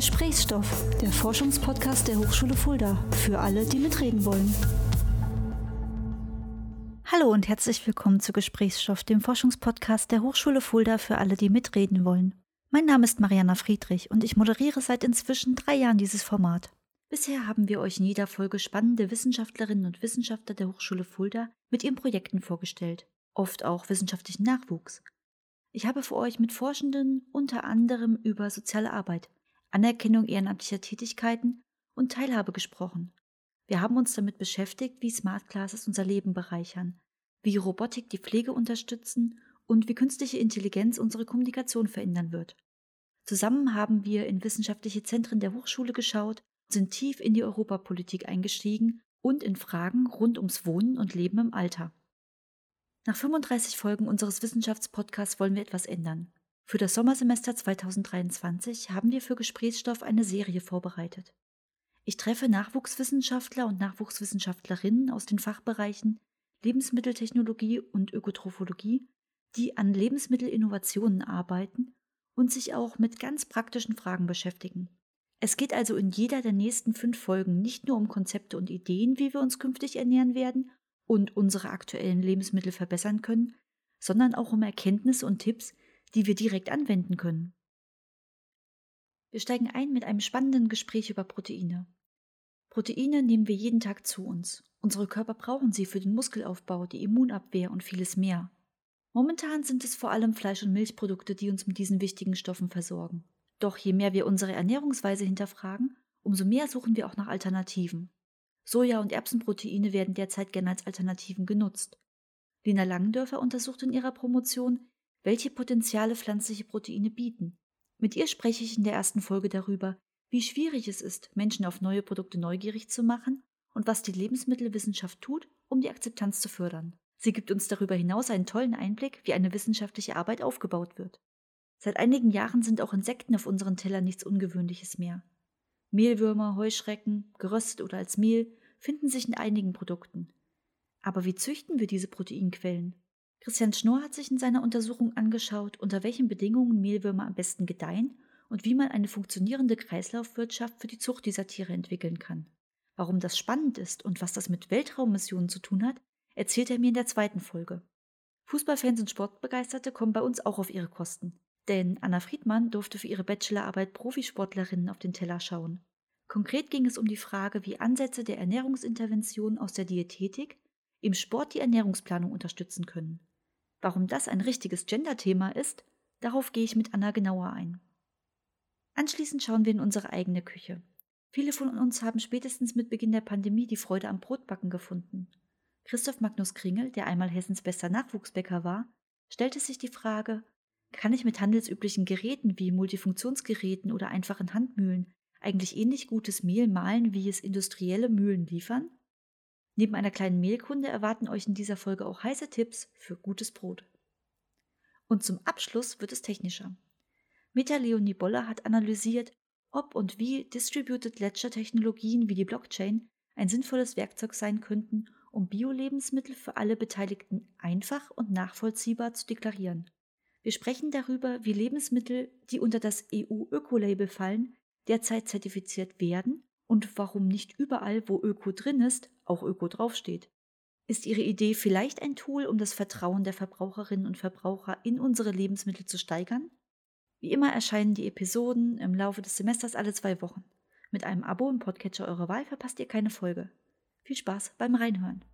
Gesprächsstoff, der Forschungspodcast der Hochschule Fulda, für alle, die mitreden wollen. Hallo und herzlich willkommen zu Gesprächsstoff, dem Forschungspodcast der Hochschule Fulda für alle, die mitreden wollen. Mein Name ist Mariana Friedrich und ich moderiere seit inzwischen drei Jahren dieses Format. Bisher haben wir euch in jeder Folge spannende Wissenschaftlerinnen und Wissenschaftler der Hochschule Fulda mit ihren Projekten vorgestellt, oft auch wissenschaftlichen Nachwuchs. Ich habe für euch mit Forschenden unter anderem über soziale Arbeit, Anerkennung ehrenamtlicher Tätigkeiten und Teilhabe gesprochen. Wir haben uns damit beschäftigt, wie Smart Classes unser Leben bereichern, wie Robotik die Pflege unterstützen und wie künstliche Intelligenz unsere Kommunikation verändern wird. Zusammen haben wir in wissenschaftliche Zentren der Hochschule geschaut, sind tief in die Europapolitik eingestiegen und in Fragen rund ums Wohnen und Leben im Alter. Nach 35 Folgen unseres Wissenschaftspodcasts wollen wir etwas ändern. Für das Sommersemester 2023 haben wir für Gesprächsstoff eine Serie vorbereitet. Ich treffe Nachwuchswissenschaftler und Nachwuchswissenschaftlerinnen aus den Fachbereichen Lebensmitteltechnologie und Ökotrophologie, die an Lebensmittelinnovationen arbeiten und sich auch mit ganz praktischen Fragen beschäftigen. Es geht also in jeder der nächsten fünf Folgen nicht nur um Konzepte und Ideen, wie wir uns künftig ernähren werden und unsere aktuellen Lebensmittel verbessern können, sondern auch um Erkenntnisse und Tipps, die wir direkt anwenden können. Wir steigen ein mit einem spannenden Gespräch über Proteine. Proteine nehmen wir jeden Tag zu uns. Unsere Körper brauchen sie für den Muskelaufbau, die Immunabwehr und vieles mehr. Momentan sind es vor allem Fleisch- und Milchprodukte, die uns mit diesen wichtigen Stoffen versorgen. Doch je mehr wir unsere Ernährungsweise hinterfragen, umso mehr suchen wir auch nach Alternativen. Soja- und Erbsenproteine werden derzeit gerne als Alternativen genutzt. Lina Langendörfer untersucht in ihrer Promotion, welche Potenziale pflanzliche Proteine bieten. Mit ihr spreche ich in der ersten Folge darüber, wie schwierig es ist, Menschen auf neue Produkte neugierig zu machen und was die Lebensmittelwissenschaft tut, um die Akzeptanz zu fördern. Sie gibt uns darüber hinaus einen tollen Einblick, wie eine wissenschaftliche Arbeit aufgebaut wird. Seit einigen Jahren sind auch Insekten auf unseren Tellern nichts Ungewöhnliches mehr. Mehlwürmer, Heuschrecken, geröstet oder als Mehl, finden sich in einigen Produkten. Aber wie züchten wir diese Proteinquellen? Christian Schnorr hat sich in seiner Untersuchung angeschaut, unter welchen Bedingungen Mehlwürmer am besten gedeihen und wie man eine funktionierende Kreislaufwirtschaft für die Zucht dieser Tiere entwickeln kann. Warum das spannend ist und was das mit Weltraummissionen zu tun hat, erzählt er mir in der zweiten Folge. Fußballfans und Sportbegeisterte kommen bei uns auch auf ihre Kosten. Denn Anna Friedmann durfte für ihre Bachelorarbeit Profisportlerinnen auf den Teller schauen. Konkret ging es um die Frage, wie Ansätze der Ernährungsintervention aus der Diätetik im Sport die Ernährungsplanung unterstützen können. Warum das ein richtiges Gender-Thema ist, darauf gehe ich mit Anna genauer ein. Anschließend schauen wir in unsere eigene Küche. Viele von uns haben spätestens mit Beginn der Pandemie die Freude am Brotbacken gefunden. Christoph Magnus Kringel, der einmal Hessens bester Nachwuchsbäcker war, stellte sich die Frage, kann ich mit handelsüblichen Geräten wie Multifunktionsgeräten oder einfachen Handmühlen eigentlich ähnlich gutes Mehl mahlen, wie es industrielle Mühlen liefern? Neben einer kleinen Mehlkunde erwarten euch in dieser Folge auch heiße Tipps für gutes Brot. Und zum Abschluss wird es technischer. Meta Leonie Boller hat analysiert, ob und wie Distributed Ledger Technologien wie die Blockchain ein sinnvolles Werkzeug sein könnten, um Bio-Lebensmittel für alle Beteiligten einfach und nachvollziehbar zu deklarieren. Wir sprechen darüber, wie Lebensmittel, die unter das EU-Öko-Label fallen, derzeit zertifiziert werden und warum nicht überall, wo Öko drin ist, auch Öko draufsteht. Ist Ihre Idee vielleicht ein Tool, um das Vertrauen der Verbraucherinnen und Verbraucher in unsere Lebensmittel zu steigern? Wie immer erscheinen die Episoden im Laufe des Semesters alle zwei Wochen. Mit einem Abo im Podcatcher eurer Wahl verpasst ihr keine Folge. Viel Spaß beim Reinhören.